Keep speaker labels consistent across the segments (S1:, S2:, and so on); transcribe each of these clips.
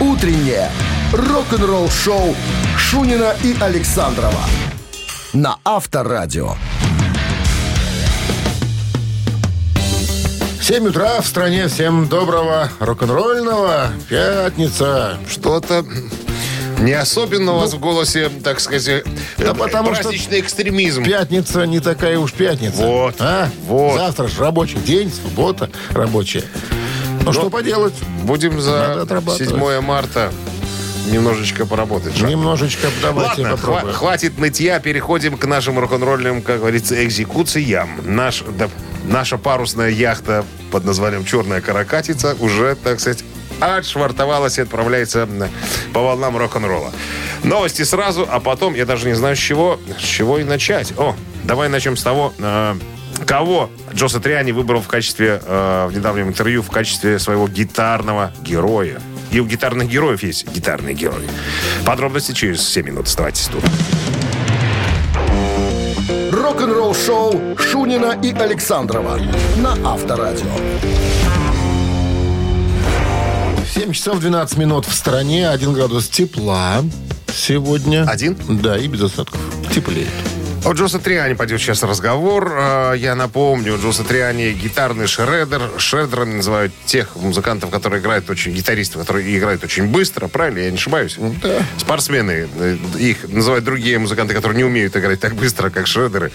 S1: Утреннее рок-н-ролл-шоу Шунина и Александрова на Авторадио.
S2: 7 утра в стране. Всем доброго рок-н-ролльного. Пятница.
S3: Что-то не особенно у вас в голосе, так сказать,
S2: Да
S3: э,
S2: потому что
S3: праздничный экстремизм.
S2: Пятница не такая уж пятница.
S3: Вот,
S2: А?
S3: вот.
S2: Завтра же рабочий день, суббота рабочая. Ну, что поделать?
S3: Будем за
S2: отрабатывать.
S3: 7 марта немножечко поработать. Жак.
S2: Немножечко давайте
S3: Ладно,
S2: попробуем.
S3: хва- хватит нытья, переходим к нашим рок-н-ролльным, как говорится, экзекуциям. Наш, да, наша парусная яхта под названием «Черная каракатица» уже, так сказать, отшвартовалась и отправляется по волнам рок-н-ролла. Новости сразу, а потом, я даже не знаю, с чего, с чего и начать. О, давай начнем с того, э, кого Джо Сатриани выбрал в качестве, э, в недавнем интервью, в качестве своего гитарного героя. И у гитарных героев есть гитарные герои. Подробности через 7 минут. Оставайтесь тут.
S1: Рок-н-ролл-шоу Шунина и Александрова на Авторадио.
S2: 7 часов 12 минут в стране, 1 градус тепла сегодня.
S3: Один?
S2: Да, и без осадков. Теплеет.
S3: О Джо Сатриани пойдет сейчас разговор. Э, Я напомню, Джо Сатриани гитарный шредер. Шредерами называют тех музыкантов, которые играют очень... Гитаристов, которые играют очень быстро. Правильно? Я не ошибаюсь?
S2: Да.
S3: Спортсмены. э, Их называют другие музыканты, которые не умеют играть так быстро, как шредеры.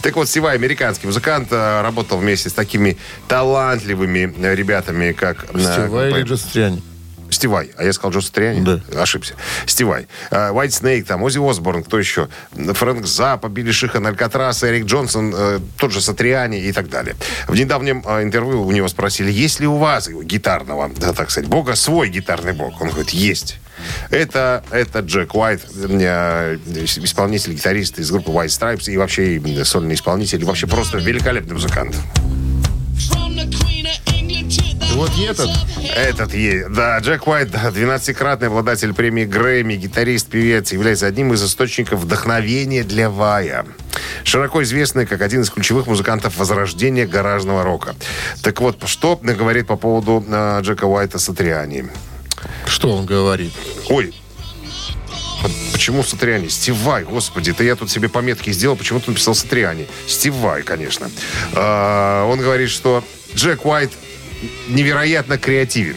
S3: Так вот, Сивай, американский музыкант, э, работал вместе с такими талантливыми ребятами, как... э,
S2: Стива или
S3: по-
S2: Джо Сатриани?
S3: Стивай. А я сказал Джо Сатриани?
S2: Да.
S3: Ошибся. Стивай. White Snake, там, Ози Осборн, кто еще? Фрэнк Запа, Билли Шихан, Алькатрас, Эрик Джонсон, э, тот же Сатриани и так далее. В недавнем э, интервью у него спросили, есть ли у вас гитарного, да, так сказать, бога, свой гитарный бог? Он говорит, есть. Это, это Джек Уайт, э, исполнитель, гитарист из группы White Stripes и вообще сольный исполнитель, и вообще просто великолепный музыкант.
S2: Вот и этот.
S3: Этот, е- да, Джек Уайт, да, 12-кратный обладатель премии Грэмми, гитарист, певец, является одним из источников вдохновения для Вая. Широко известный как один из ключевых музыкантов возрождения гаражного рока. Так вот, что говорит по поводу э, Джека Уайта Сатриани?
S2: Что он говорит?
S3: Ой, почему Сатриани? Стивай, господи, это я тут себе пометки сделал, почему-то написал Сатриани. Стивай, конечно. А, он говорит, что Джек Уайт невероятно креативен.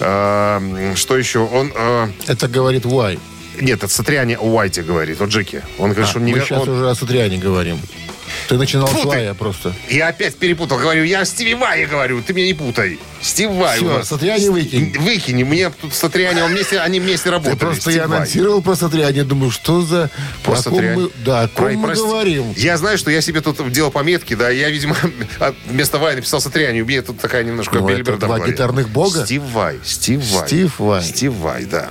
S3: А, что еще? Он... а,
S2: Это говорит Уай.
S3: нет, это Сатриани Уайте говорит, о Джеке. Он говорит, что он
S2: А, Мы
S3: невер-
S2: сейчас
S3: он-
S2: уже о Сатриане говорим. Ты начинал
S3: Фу
S2: с. Уая просто.
S3: Я опять перепутал. Говорю, я Стиви Вай говорю, ты меня не путай. Стив Вай у
S2: Все,
S3: нас.
S2: Сатриани выкинь.
S3: Выкини. Мне тут Сатриани, он вместе, они вместе
S2: Ты
S3: работали.
S2: просто
S3: Стив
S2: я
S3: Вай.
S2: анонсировал про Сатриани. Думаю, что за...
S3: Про Сатриани.
S2: мы, да, о ком
S3: Про-
S2: мы
S3: прости.
S2: говорим.
S3: Я знаю, что я себе тут делал пометки, да, я, видимо, от- вместо Вай написал Сатриани. У меня тут такая немножко
S2: Ну, это два гитарных бога?
S3: Стив Вай. Стив Вай.
S2: Стив Вай.
S3: Стив Вай, да.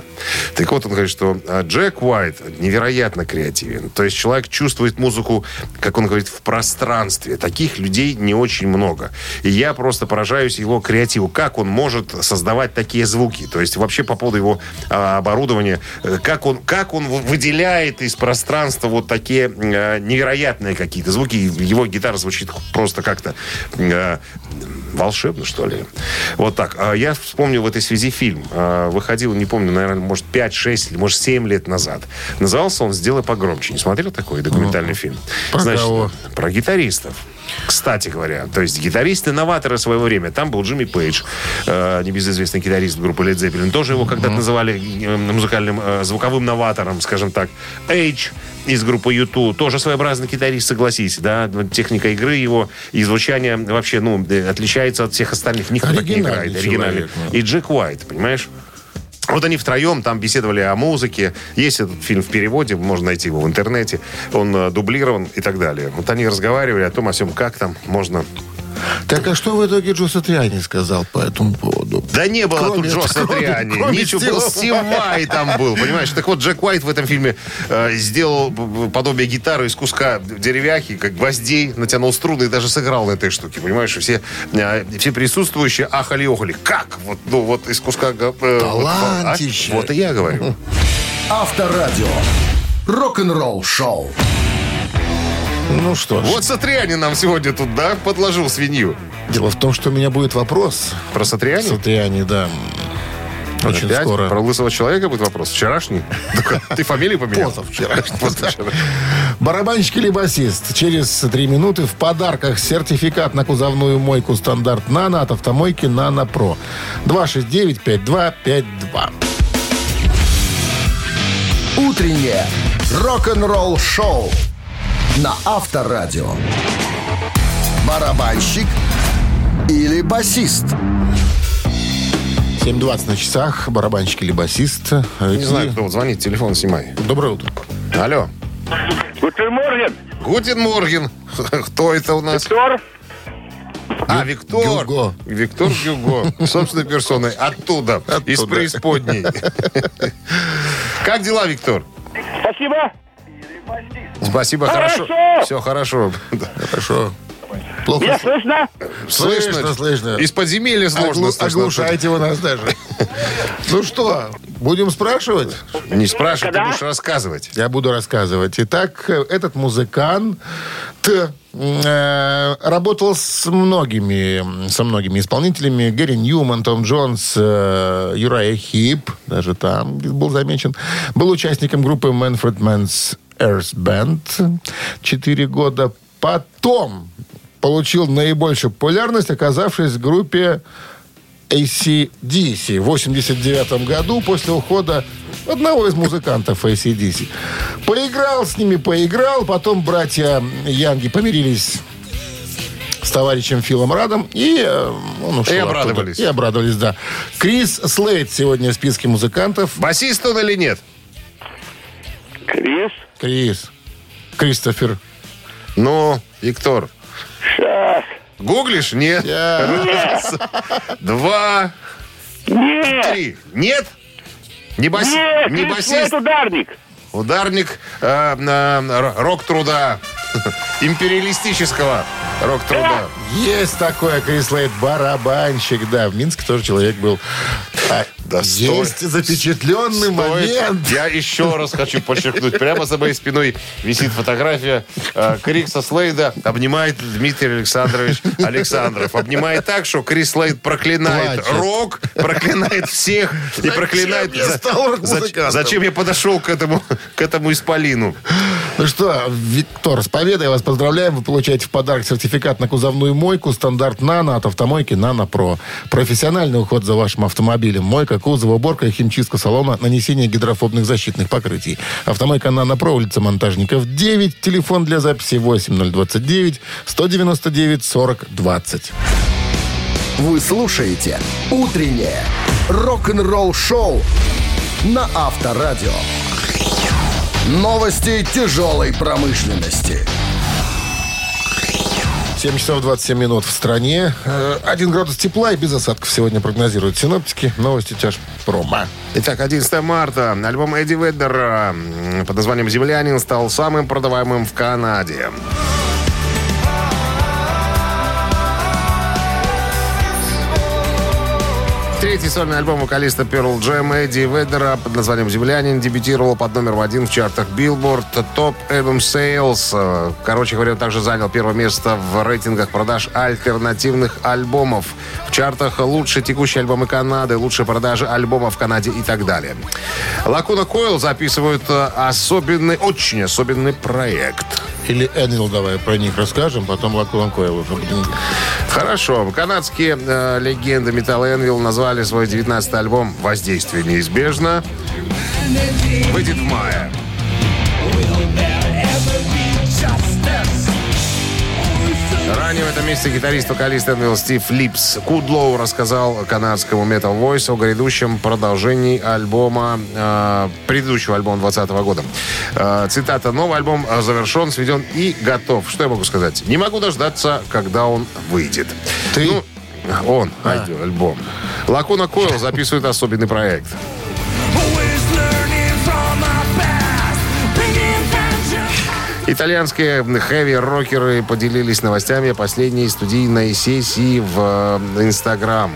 S3: Так вот, он говорит, что а, Джек Уайт невероятно креативен. То есть человек чувствует музыку, как он говорит, в пространстве. Таких людей не очень много. И я просто поражаюсь его креативу. Как он может создавать такие звуки? То есть вообще по поводу его а, оборудования, э, как он, как он вы- выделяет из пространства вот такие э, невероятные какие-то звуки. Его гитара звучит просто как-то э, волшебно, что ли. Вот так. А Я вспомнил в этой связи фильм. А, Выходил, не помню, наверное, может, 5-6 или, может, 7 лет назад. Назывался он «Сделай погромче». Не смотрел такой документальный фильм?
S2: Про кого?
S3: Про гитаристов. Кстати говоря, то есть гитаристы-новаторы своего времени. Там был Джимми Пейдж, э, небезызвестный гитарист группы Led Zeppelin. Тоже его когда-то называли э, музыкальным э, звуковым новатором, скажем так. Эйдж из группы YouTube, тоже своеобразный гитарист, согласись, да, техника игры его и звучание вообще, ну, э, отличается от всех остальных. Никто так не играет. Оригинальный. И Джек Уайт, понимаешь? Вот они втроем там беседовали о музыке. Есть этот фильм в переводе, можно найти его в интернете. Он э, дублирован и так далее. Вот они разговаривали о том, о всем, как там можно...
S2: Так а что в итоге Джо Сатриани сказал по этому поводу?
S3: Да не было
S2: Кроме-
S3: тут Джо Сатриани.
S2: кроме
S3: Ничего, был Стив Вай там был, понимаешь? Так вот, Джек Уайт в этом фильме э, сделал подобие гитары из куска деревяхи, как гвоздей, натянул струны и даже сыграл на этой штуке, понимаешь? И Все, э, все присутствующие ахали охали. Как? Вот, ну, вот из куска... э, вот, а?
S2: Талантище.
S3: Вот и я говорю.
S1: Авторадио. Рок-н-ролл шоу.
S2: Ну что ж,
S3: Вот Сатриани нам сегодня тут, да, подложил свинью.
S2: дело в том, что у меня будет вопрос.
S3: Про Сатриани?
S2: Сатриани, да. Очень
S3: Опять?
S2: скоро.
S3: Про лысого человека будет вопрос. Вчерашний? Ты фамилию поменял?
S2: Позавчерашний.
S3: Позавчера.
S2: Барабанщик или басист? Через три минуты в подарках сертификат на кузовную мойку стандарт «Нано» от автомойки «Нано Про». 269-5252.
S1: Утреннее рок-н-ролл-шоу на Авторадио. Барабанщик или басист?
S2: 7.20 на часах. Барабанщик или басист?
S3: Не знаю, кто вот звонит, телефон снимай.
S2: Доброе утро.
S3: Алло.
S4: Guten Morgen,
S3: Guten Morgen. Кто это у нас?
S4: Виктор.
S3: А, Виктор.
S2: Гюго.
S3: Виктор Гюго. Собственной персоной. Оттуда. Из
S2: Оттуда.
S3: преисподней. Как дела, Виктор?
S4: Спасибо.
S3: Спасибо, хорошо.
S4: Хорошо.
S3: Все хорошо.
S2: Хорошо. Плохо
S4: Меня слышно?
S2: Слышно, слышно.
S3: Из подземелья сложно.
S2: Оглу-
S3: слышно.
S2: Оглушаете вы нас даже. Ну что, будем спрашивать?
S3: Не спрашивай, ты будешь рассказывать.
S2: Я буду рассказывать. Итак, этот музыкант э, работал с многими, со многими исполнителями. Гэри Ньюман, Том Джонс, э, Юрая Хип, даже там был замечен. Был участником группы Manfred Mann's Earth Band 4 года. Потом получил наибольшую популярность, оказавшись в группе ACDC в 89 году после ухода одного из музыкантов ACDC. Поиграл с ними, поиграл. Потом братья Янги помирились с товарищем Филом Радом, и э, он ушел
S3: И
S2: оттуда.
S3: обрадовались.
S2: И обрадовались, да. Крис Слейд сегодня в списке музыкантов.
S3: Басист он или нет?
S4: Крис.
S2: Крис. Кристофер.
S3: Ну, Виктор.
S4: Сейчас.
S3: Гуглишь? Нет. Раз, два,
S4: Нет.
S3: три. Нет? Не, баси...
S4: Нет,
S3: не басист?
S4: Слейд ударник.
S3: Ударник э, э, рок-труда. Империалистического рок-труда.
S2: Есть такое Крис Слейд, барабанщик, да. В Минске тоже человек был.
S3: Да
S2: есть
S3: стой.
S2: запечатленный
S3: Стоит.
S2: момент.
S3: Я еще раз хочу подчеркнуть. Прямо за моей спиной висит фотография э, Криса Слейда. Обнимает Дмитрий Александрович Александров. Обнимает так, что Крис Слейд проклинает
S2: Плачет.
S3: рок, проклинает всех и проклинает...
S2: я стал
S3: за- зачем я подошел к этому, к этому исполину?
S2: Ну что, Виктор, с победой вас поздравляем. Вы получаете в подарок сертификат на кузовную мойку стандарт «Нано» от автомойки «Нано Про». Профессиональный уход за вашим автомобилем. Мойка, кузова, уборка, химчистка салона, нанесение гидрофобных защитных покрытий. Автомойка «Нано Про», улица Монтажников, 9. Телефон для записи 8029 199 40 20.
S1: Вы слушаете «Утреннее рок-н-ролл-шоу» на Авторадио. Новости тяжелой промышленности.
S2: 7 часов 27 минут в стране. Э, Один градус тепла и без осадков сегодня прогнозируют синоптики. Новости тяжпрома.
S3: Итак, 11 марта. Альбом Эдди Веддера под названием «Землянин» стал самым продаваемым в Канаде. Третий сольный альбом вокалиста Pearl Jam Эдди Веддера под названием «Землянин» дебютировал под номером один в чартах Billboard Top Album Sales. Э, Короче говоря, он также занял первое место в рейтингах продаж альтернативных альбомов. В чартах лучшие текущие альбомы Канады, лучшие продажи альбомов в Канаде и так далее. Лакуна Койл записывают э, особенный, очень особенный проект.
S2: Или Энвил, давай про них расскажем, потом Лакулан Койл.
S3: Хорошо. Канадские э, легенды Metal Anvil назвали свой 19-й альбом «Воздействие неизбежно». Выйдет в мае. Ранее в этом месте гитарист-вокалист Anvil Стив Липс Кудлоу рассказал канадскому Metal Voice о грядущем продолжении альбома, э, предыдущего альбома 2020 года. Э, цитата. «Новый альбом э, завершен, сведен и готов». Что я могу сказать? Не могу дождаться, когда он выйдет.
S2: Ты?
S3: Ну, он, альбом. альбом. Лакуна Койл записывает особенный проект. Итальянские хэви-рокеры поделились новостями о последней студийной сессии в э, Инстаграм.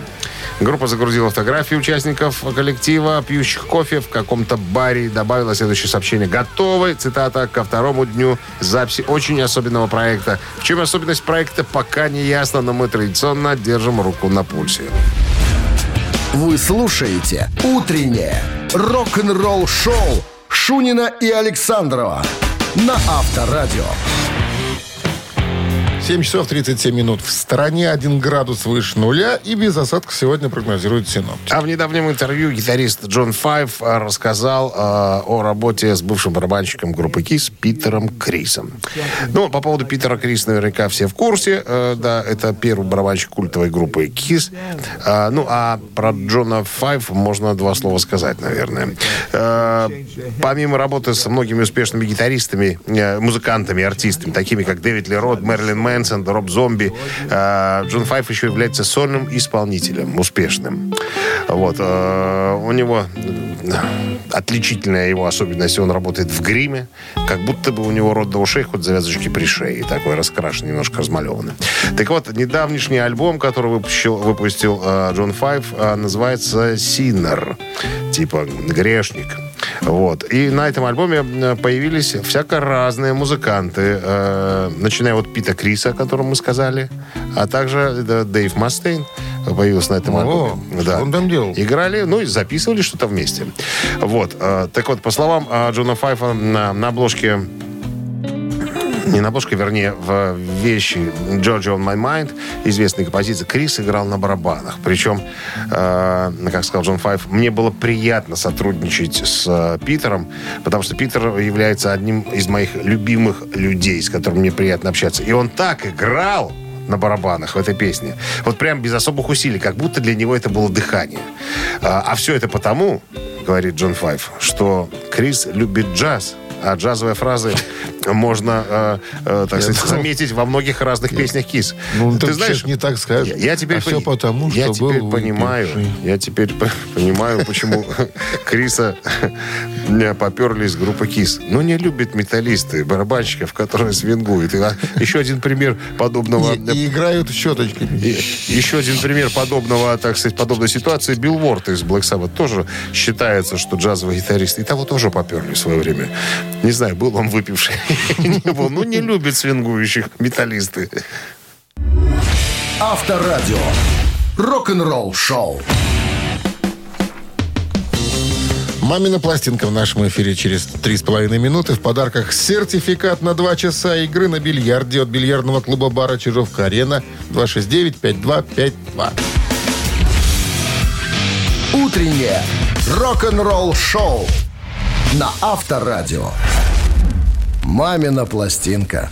S3: Группа загрузила фотографии участников коллектива, пьющих кофе в каком-то баре. и Добавила следующее сообщение. Готовы, цитата, ко второму дню записи очень особенного проекта. В чем особенность проекта, пока не ясно, но мы традиционно держим руку на пульсе.
S1: Вы слушаете «Утреннее рок-н-ролл-шоу» Шунина и Александрова на Авторадио.
S2: 7 часов 37 минут. В стороне 1 градус выше нуля и без осадков сегодня прогнозируют синоптики.
S3: А в недавнем интервью гитарист Джон Файв э, рассказал э, о работе с бывшим барабанщиком группы Кис Питером Крисом. Ну, по поводу Питера Крис наверняка все в курсе. Э, да, это первый барабанщик культовой группы Кис. Э, ну, а про Джона Файв можно два слова сказать, наверное. Э, помимо работы с многими успешными гитаристами, э, музыкантами, артистами, такими как Дэвид Лерод, Мерлин Мэнсон, Роб Зомби, Джон Файв еще является сольным исполнителем, успешным. Вот. э, У него э, отличительная его особенность, он работает в гриме, как будто бы у него рот до ушей, хоть завязочки при шее, такой раскрашенный, немножко размалеванный. Так вот, недавнешний альбом, который выпустил, выпустил э, Джон Файв, называется «Синнер», типа «Грешник». Вот. И на этом альбоме появились всяко разные музыканты, э, начиная от Пита Криса, о котором мы сказали, а также э, Дэйв Мастейн появился на этом
S2: О,
S3: альбоме.
S2: что он там делал?
S3: Играли, ну и записывали что-то вместе. Вот. э, так вот, по словам э, Джона Файфа, на, на обложке не на обложке, вернее, в вещи Georgia on My Mind, известной композиции, Крис играл на барабанах. Причем, э, как сказал Джон Файв, мне было приятно сотрудничать с э, Питером, потому что Питер является одним из моих любимых людей, с которым мне приятно общаться. И он так играл, на барабанах в этой песне. Вот прям без особых усилий, как будто для него это было дыхание. А, а все это потому, говорит Джон Файв, что Крис любит джаз, а джазовые фразы можно, э, э, так сказать,
S2: думал-
S3: заметить во многих разных песнях Кис.
S2: Ну, ты сейчас не так скажешь.
S3: Я, я теперь
S2: А
S3: пони-
S2: потому,
S3: я
S2: что
S3: теперь
S2: был
S3: понимаю,
S2: выпивший.
S3: я теперь по- понимаю, почему Криса не поперли из группы Кис. Но не любят металлисты, барабанщиков, которые свингуют. И, а, еще один пример подобного
S2: И, и играют щеточками.
S3: и еще один пример подобного, так сказать, подобной ситуации. Билл Уорд из Black Sabbath тоже считается, что джазовый гитарист. И того тоже поперли в свое время. Не знаю, был он выпивший. Не был. Ну, не любят свингующих металлисты.
S1: Авторадио. Рок-н-ролл шоу.
S2: Мамина пластинка в нашем эфире через три с половиной минуты. В подарках сертификат на два часа игры на бильярде от бильярдного клуба бара Чижовка-Арена 269-5252.
S1: Утреннее рок-н-ролл шоу на Авторадио. Мамина пластинка.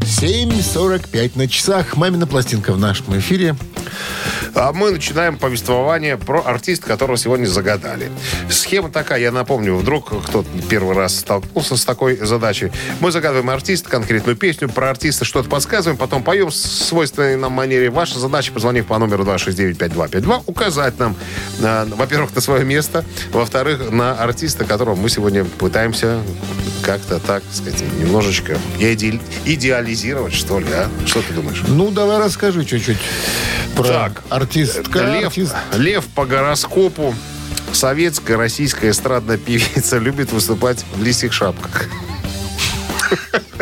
S2: 7.45 на часах. Мамина пластинка в нашем эфире.
S3: А мы начинаем повествование про артиста, которого сегодня загадали. Схема такая, я напомню, вдруг кто-то первый раз столкнулся с такой задачей. Мы загадываем артиста, конкретную песню, про артиста что-то подсказываем, потом поем в свойственной нам манере. Ваша задача, позвонив по номеру 269-5252, указать нам, на, во-первых, на свое место, во-вторых, на артиста, которого мы сегодня пытаемся как-то так сказать, немножечко иде- идеализировать, что ли, а? Что ты думаешь?
S2: Ну, давай расскажи чуть-чуть про
S3: Так,
S2: артистка.
S3: Лев,
S2: артист.
S3: Лев по гороскопу. Советская, российская эстрадная певица любит выступать в лисьих шапках.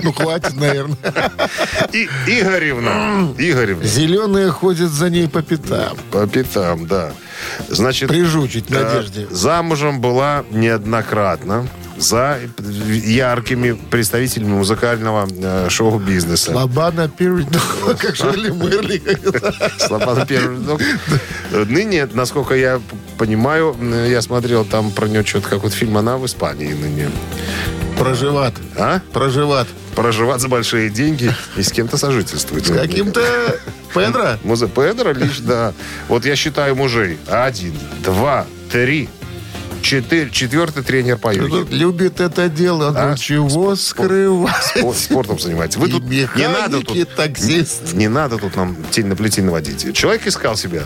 S2: Ну, хватит, наверное.
S3: И Игоревна. Игоревна.
S2: Зеленые ходят за ней по пятам.
S3: По пятам, да. Значит,
S2: Прижучить
S3: э,
S2: надежде.
S3: замужем была неоднократно за яркими представителями музыкального э, шоу-бизнеса.
S2: Лобана перед... Как Шерли Мерли.
S3: Слобода первый вдох. Ныне, насколько я понимаю, я смотрел там про нее что-то какой-то фильм, она в Испании ныне.
S2: Проживат.
S3: А?
S2: Проживат.
S3: Проживать за большие деньги и с кем-то сожительствует.
S2: С каким-то Педро.
S3: Музе Педро лишь, да. Вот я считаю мужей. Один, два, три, четыре. Четвертый тренер по йоге.
S2: Любит это дело.
S3: А?
S2: Ну, чего скрывать?
S3: Спо- Спортом занимается. Вы
S2: И
S3: тут не надо
S2: механики,
S3: тут...
S2: таксист.
S3: Не надо тут нам тень на плетень наводить. Человек искал себя.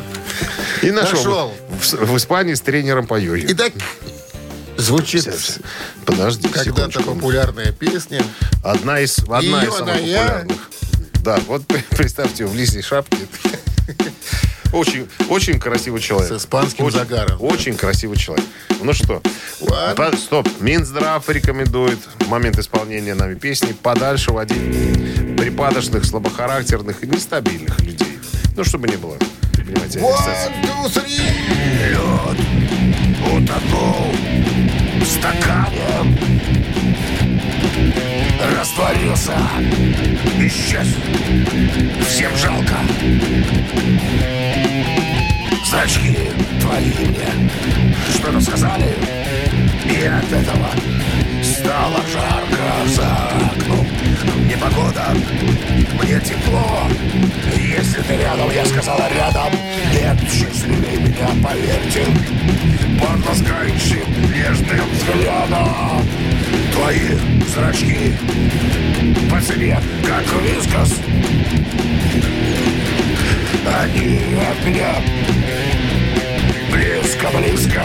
S3: И нашел.
S2: Нашел.
S3: В, в Испании с тренером по йоге.
S2: Итак, звучит
S3: Подожди
S2: когда-то популярная песня.
S3: Одна из, одна из самых
S2: я.
S3: популярных. Да, вот представьте, в лисьей шапке. Очень, очень красивый человек.
S2: С испанским
S3: очень,
S2: загаром.
S3: Очень красивый человек. Ну что,
S2: Ладно.
S3: по- стоп. Минздрав рекомендует в момент исполнения нами песни подальше водить припадочных, слабохарактерных и нестабильных людей. Ну, чтобы не было понимаете,
S2: One, two, three.
S5: Лед утонул в стакане Растворился. Исчез. Всем жалко. Зрачки твои мне. Что-то сказали? И от этого Стало жарко за окном Непогода. Мне тепло. Если ты рядом, я сказала рядом. Нет, счастливее меня, поверьте. Под ласкающим нежным взглядом. Твои зрачки По цене, как вискас. Они от меня Близко-близко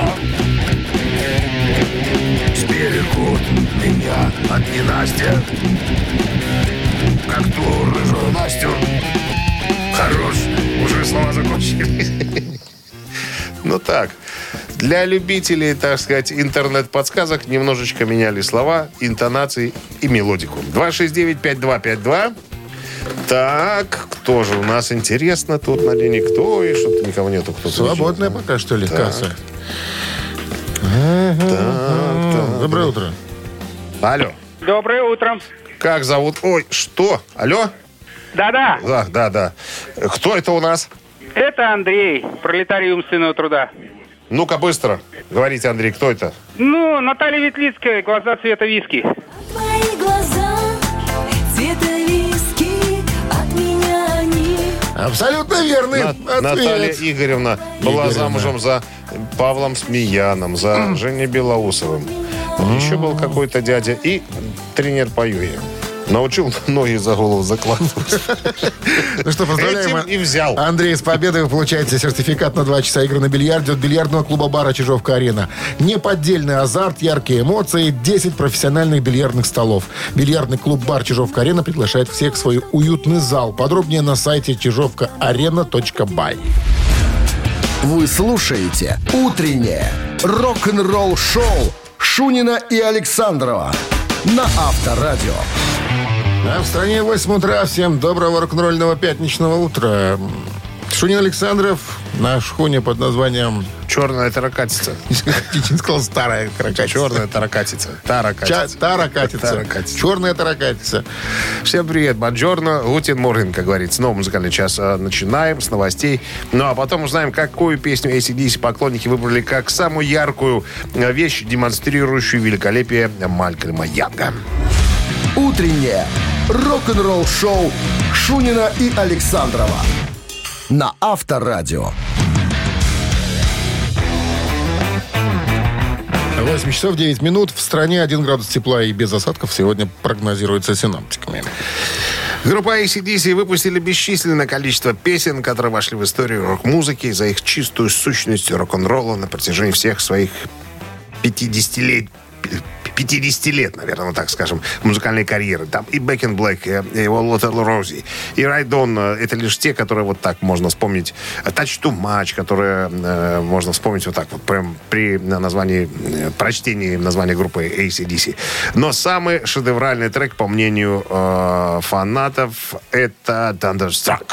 S5: Сберегут меня от ненастья Как ту рыжую Настю
S3: Хорош, уже слова закончили. Ну так, для любителей, так сказать, интернет-подсказок немножечко меняли слова, интонации и мелодику. 269-5252. Так, кто же у нас интересно тут на линии? Кто? И что-то никого нету. Кто
S2: Свободная пока что ли касса? Доброе утро.
S3: Алло.
S4: Доброе утро.
S3: Как зовут? Ой, что? Алло?
S4: Да-да,
S3: Да, да, да. Кто это у нас?
S4: это Андрей, пролетарий умственного труда.
S3: Ну-ка, быстро. Говорите, Андрей, кто это?
S4: Ну, Наталья Ветлицкая, глаза цвета виски.
S6: Твои глаза цвета виски От меня они
S2: Абсолютно верный
S3: На-
S2: ответ.
S3: Наталья Игоревна была
S2: Игоревна.
S3: замужем за Павлом Смеяном, за Женей Белоусовым. Еще был какой-то дядя и тренер по йоге. Научил ноги за голову закладывать.
S2: Ну что, поздравляем.
S3: Этим и взял.
S2: Андрей, с победой вы получаете сертификат на 2 часа игры на бильярде от бильярдного клуба-бара «Чижовка-арена». Неподдельный азарт, яркие эмоции, 10 профессиональных бильярдных столов. Бильярдный клуб-бар «Чижовка-арена» приглашает всех в свой уютный зал. Подробнее на сайте чижовкаарена.бай.
S1: Вы слушаете «Утреннее рок-н-ролл-шоу» Шунина и Александрова на Авторадио.
S2: А в стране 8 утра. Всем доброго рок-н-ролльного пятничного утра. Шунин Александров на шхуне под названием...
S3: Черная таракатица.
S2: Не сказал старая крокатица.
S3: Черная таракатица. Таракатица.
S2: Таракатица.
S3: Таракатица.
S2: Черная таракатица.
S3: Всем привет, Бонжорно, Гутин Морген, как говорится. Снова музыкальный час а, начинаем с новостей. Ну, а потом узнаем, какую песню ACDC поклонники выбрали как самую яркую а, вещь, демонстрирующую великолепие Малькольма Янга.
S1: Утреннее рок-н-ролл-шоу Шунина и Александрова на Авторадио.
S2: 8 часов 9 минут. В стране 1 градус тепла и без осадков сегодня прогнозируется синаптиками.
S3: Группа ACDC выпустили бесчисленное количество песен, которые вошли в историю рок-музыки за их чистую сущность рок-н-ролла на протяжении всех своих 50 лет 50 лет, наверное, так скажем, музыкальной карьеры. Там и in Black, и, и All Little Rosie, и On. э, Это лишь те, которые вот так можно вспомнить. Touch to Match, которые э, можно вспомнить вот так вот, прям при названии, э, прочтении названия группы ACDC. Но самый шедевральный трек, по мнению э, фанатов, это Thunderstruck.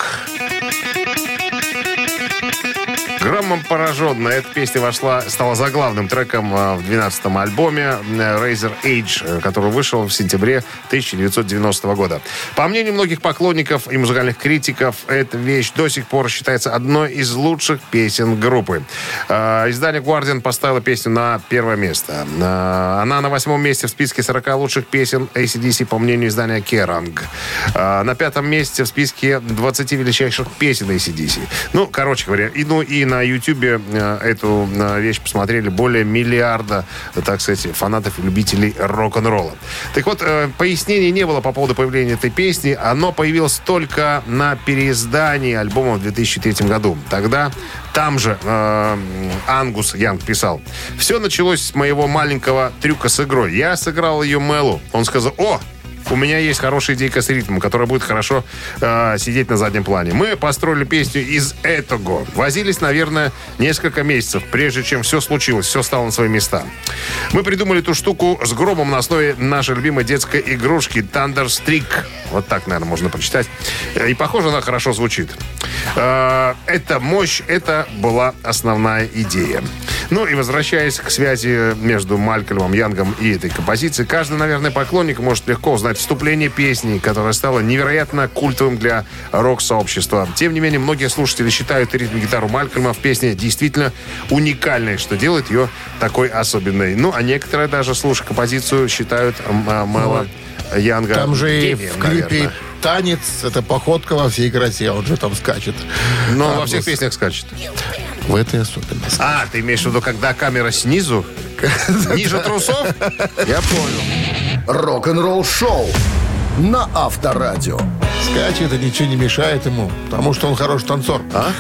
S3: Громом пораженная эта песня вошла, стала заглавным треком э, в 12-м альбоме э, Razor Age, э, который вышел в сентябре 1990 года. По мнению многих поклонников и музыкальных критиков, эта вещь до сих пор считается одной из лучших песен группы. Издание Guardian поставило песню на первое место. Она на восьмом месте в списке 40 лучших песен ACDC, по мнению издания Kerrang. На пятом месте в списке 20 величайших песен ACDC. Ну, короче говоря, и, ну и на Ютьюбе э, эту э, вещь посмотрели более миллиарда, так сказать, фанатов и любителей рок-н-ролла. Так вот, э, пояснений не было по поводу появления этой песни. Оно появилось только на переиздании альбома в 2003 году. Тогда там же э, Ангус Янг писал. Все началось с моего маленького трюка с игрой. Я сыграл ее Мелу. Он сказал, о, у меня есть хорошая идейка с ритмом, которая будет хорошо э, сидеть на заднем плане. Мы построили песню из этого. Возились, наверное, несколько месяцев, прежде чем все случилось, все стало на свои места. Мы придумали эту штуку с гробом на основе нашей любимой детской игрушки Thunder Streak. Вот так, наверное, можно прочитать. Э, И, похоже, она хорошо звучит. Э, Это мощь, это была основная идея. Ну и возвращаясь к связи между Малькольмом Янгом и этой композицией, каждый, наверное, поклонник может легко узнать вступление песни, которая стала невероятно культовым для рок-сообщества. Тем не менее, многие слушатели считают ритм-гитару Малькольма в песне действительно уникальной, что делает ее такой особенной. Ну, а некоторые даже, слушая композицию, считают а, Мэла Янга
S2: Там же и в клипе
S3: наверное.
S2: Танец, это походка во всей красе, он же там скачет.
S3: Но
S2: А,
S3: во всех песнях скачет.
S2: В этой особенности.
S3: А, ты имеешь в виду, когда камера снизу, ниже трусов? Я понял.
S1: Рок-н-ролл шоу на Авторадио.
S2: Скачет, и ничего не мешает ему, потому что он хороший танцор.
S3: А?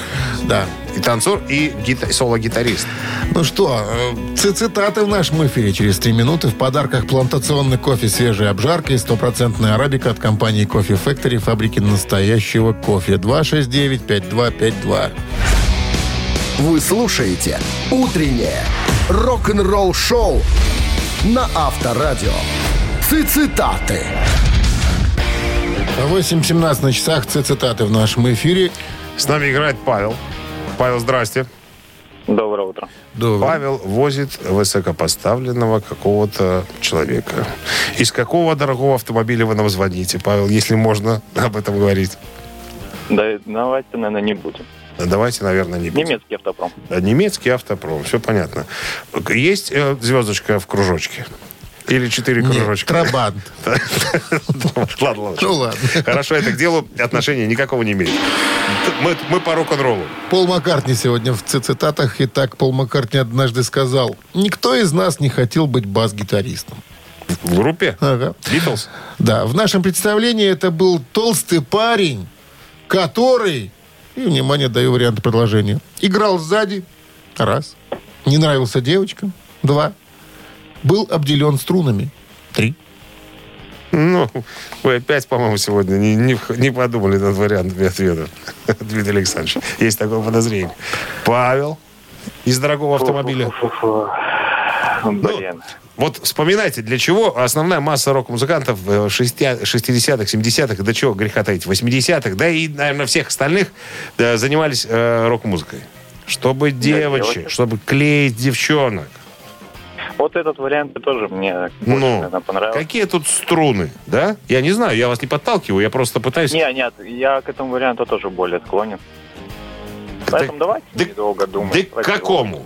S2: Да.
S3: И танцор, и гита- соло-гитарист.
S2: Ну что, э, цитаты в нашем эфире через три минуты. В подарках плантационный кофе свежей обжаркой, стопроцентная арабика от компании Кофе Factory, фабрики настоящего кофе. 269-5252.
S1: Вы слушаете «Утреннее рок-н-ролл-шоу» на Авторадио. Цитаты.
S2: 8.17 на часах цитаты в нашем эфире.
S3: С нами играет Павел. Павел, здрасте.
S7: Доброе утро.
S2: Добрый.
S3: Павел возит высокопоставленного какого-то человека. Из какого дорогого автомобиля вы нам звоните, Павел, если можно об этом говорить?
S7: Да, давайте, наверное, не будем.
S3: Давайте, наверное, не будем.
S7: Немецкий автопром.
S3: Да, Немецкий автопром, все понятно. Есть э, звездочка в кружочке? Или четыре
S2: Нет,
S3: кружочка?
S2: Трабант.
S3: Ладно, ладно.
S2: Ну ладно.
S3: Хорошо, это к делу отношения никакого не имеет. Мы, мы по рок-н-роллу.
S2: Пол Маккартни сегодня в цитатах. Итак, Пол Маккартни однажды сказал, никто из нас не хотел быть бас-гитаристом.
S3: В группе?
S2: Ага.
S3: Битлз?
S2: Да, в нашем представлении это был толстый парень, который, и, внимание, даю варианты предложения, играл сзади, раз, не нравился девочкам, два, был обделен струнами, три.
S3: Ну, вы опять, по-моему, сегодня не, не, не подумали над вариантами ответа. Дмитрий Александрович, есть такое подозрение. Павел из дорогого автомобиля.
S7: Блин.
S3: Вот вспоминайте, для чего основная масса рок-музыкантов в 60-х, 70-х, до чего греха таить, 80-х, да и, наверное, всех остальных да, занимались э, рок-музыкой. Чтобы девочек,
S7: девочек.
S3: чтобы клеить девчонок.
S7: Вот этот вариант тоже мне больше,
S3: Ну,
S7: наверное, понравился.
S3: какие тут струны, да? Я не знаю, я вас не подталкиваю, я просто пытаюсь...
S7: Не, нет, я к этому варианту тоже более склонен. Поэтому давайте
S3: да-
S7: недолго думать.
S3: Да к какому?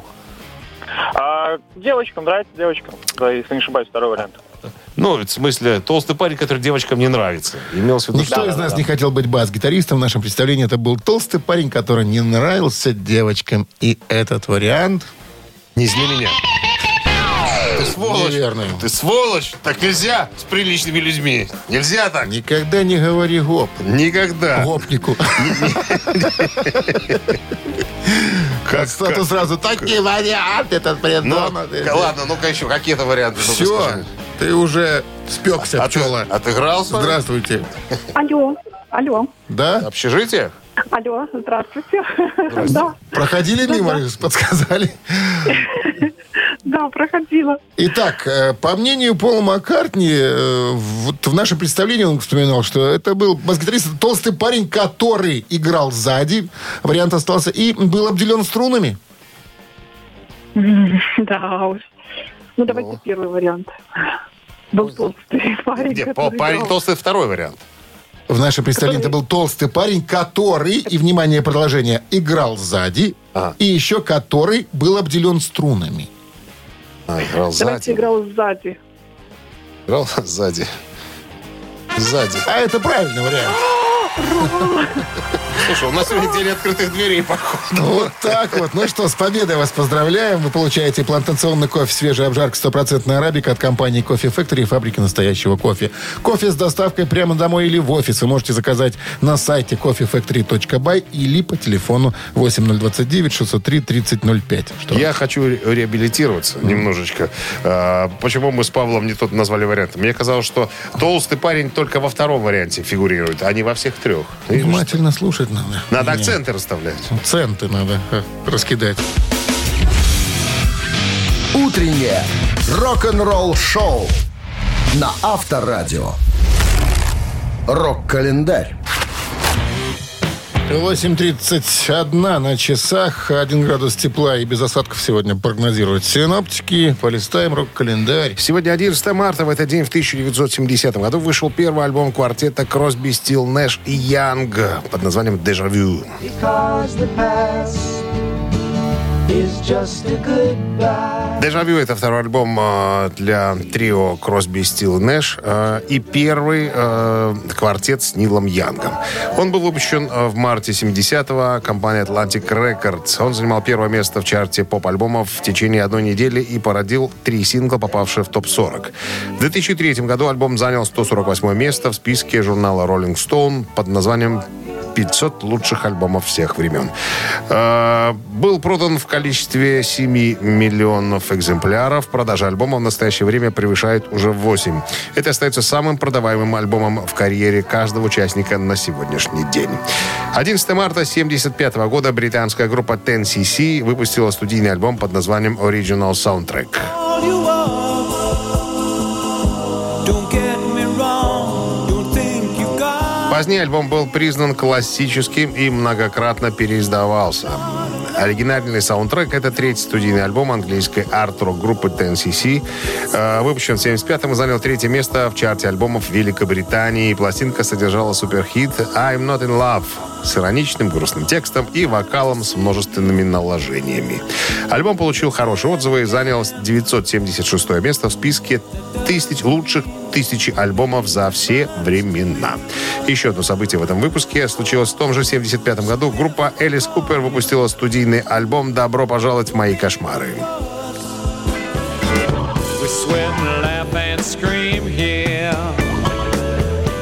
S7: А девочкам нравится девочкам. Да, если не ошибаюсь, второй вариант.
S3: Ну, в смысле, толстый парень, который девочкам не нравится. В виду,
S2: Никто
S3: что-
S2: из нас не хотел быть бас-гитаристом. В нашем представлении это был толстый парень, который не нравился девочкам. И этот вариант...
S3: Не измени меня. Ты сволочь.
S2: Неверно.
S3: Ты сволочь. Так нельзя с приличными людьми. Нельзя так.
S2: Никогда не говори гоп.
S3: Никогда.
S2: Гопнику.
S3: Как,
S2: Стату сразу такие варианты, этот
S3: Ну,
S2: придумал.
S3: ладно, ну-ка еще какие-то варианты.
S2: Все, ты уже спекся,
S3: А
S2: пчела.
S3: отыгрался?
S2: Здравствуйте.
S8: Алло, алло,
S2: Да?
S3: Общежитие?
S8: Алло, здравствуйте. Да,
S2: Проходили мимо, подсказали.
S8: да, проходила.
S2: Итак, э, по мнению Пола Маккартни, э, вот в нашем представлении он вспоминал, что это был бас-гитарист, толстый парень, который играл сзади, вариант остался, и был обделен струнами.
S8: Да уж. Ну, давайте первый вариант. Был толстый парень,
S3: Где? Парень
S8: играл.
S3: толстый второй вариант.
S2: В нашем представлении это был толстый парень, который, и, внимание, продолжение, играл сзади,
S3: Ага.
S2: и еще который был обделен струнами.
S3: А, играл
S8: Давайте
S3: сзади.
S8: играл сзади.
S3: Играл сзади. Сзади.
S2: А это правильный вариант.
S3: Слушай, у нас сегодня день открытых дверей, походу.
S2: Вот так вот. Ну что, с победой вас поздравляем. Вы получаете плантационный кофе свежий обжарка 100% арабика от компании Кофе Factory и фабрики настоящего кофе. Кофе с доставкой прямо домой или в офис вы можете заказать на сайте coffeefactory.by или по телефону 8029 603 3005. Что?
S3: Я хочу ре- реабилитироваться немножечко. А, почему мы с Павлом не тот назвали вариант? Мне казалось, что толстый парень только во втором варианте фигурирует, а не во всех трех.
S2: Внимательно слушать надо.
S3: Надо акценты расставлять.
S2: Центы надо э, раскидать.
S1: Утреннее рок-н-ролл-шоу на Авторадио. Рок-календарь.
S2: 8.31 на часах. 1 градус тепла и без осадков сегодня прогнозируют синоптики. Полистаем рок-календарь.
S3: Сегодня 11 марта, в этот день, в 1970 году, вышел первый альбом квартета Кросби, Стил, Нэш и Янг под названием «Дежавю». «Дежавю» — это второй альбом э, для трио Кросби, Стил и Нэш э, и первый э, квартет с Нилом Янгом. Он был выпущен в марте 70-го компанией Atlantic Records. Он занимал первое место в чарте поп-альбомов в течение одной недели и породил три сингла, попавшие в топ-40. В 2003 году альбом занял 148 место в списке журнала Rolling Stone под названием 500 лучших альбомов всех времен. Э, Был продан в количестве 7 миллионов экземпляров. Продажа альбома в настоящее время превышает уже 8. Это остается самым продаваемым альбомом в карьере каждого участника на сегодняшний день. 11 марта 1975 года британская группа 10cc выпустила студийный альбом под названием Original Soundtrack. Позднее альбом был признан классическим и многократно переиздавался. Оригинальный саундтрек — это третий студийный альбом английской арт-рок группы 10cc. Э, Выпущен в 75-м и занял третье место в чарте альбомов Великобритании. Пластинка содержала суперхит «I'm not in love» с ироничным грустным текстом и вокалом с множественными наложениями. Альбом получил хорошие отзывы и занял 976 место в списке тысяч лучших тысячи альбомов за все времена. Еще одно событие в этом выпуске случилось в том же 75 году. Группа Элис Купер выпустила студийный альбом «Добро пожаловать в мои кошмары».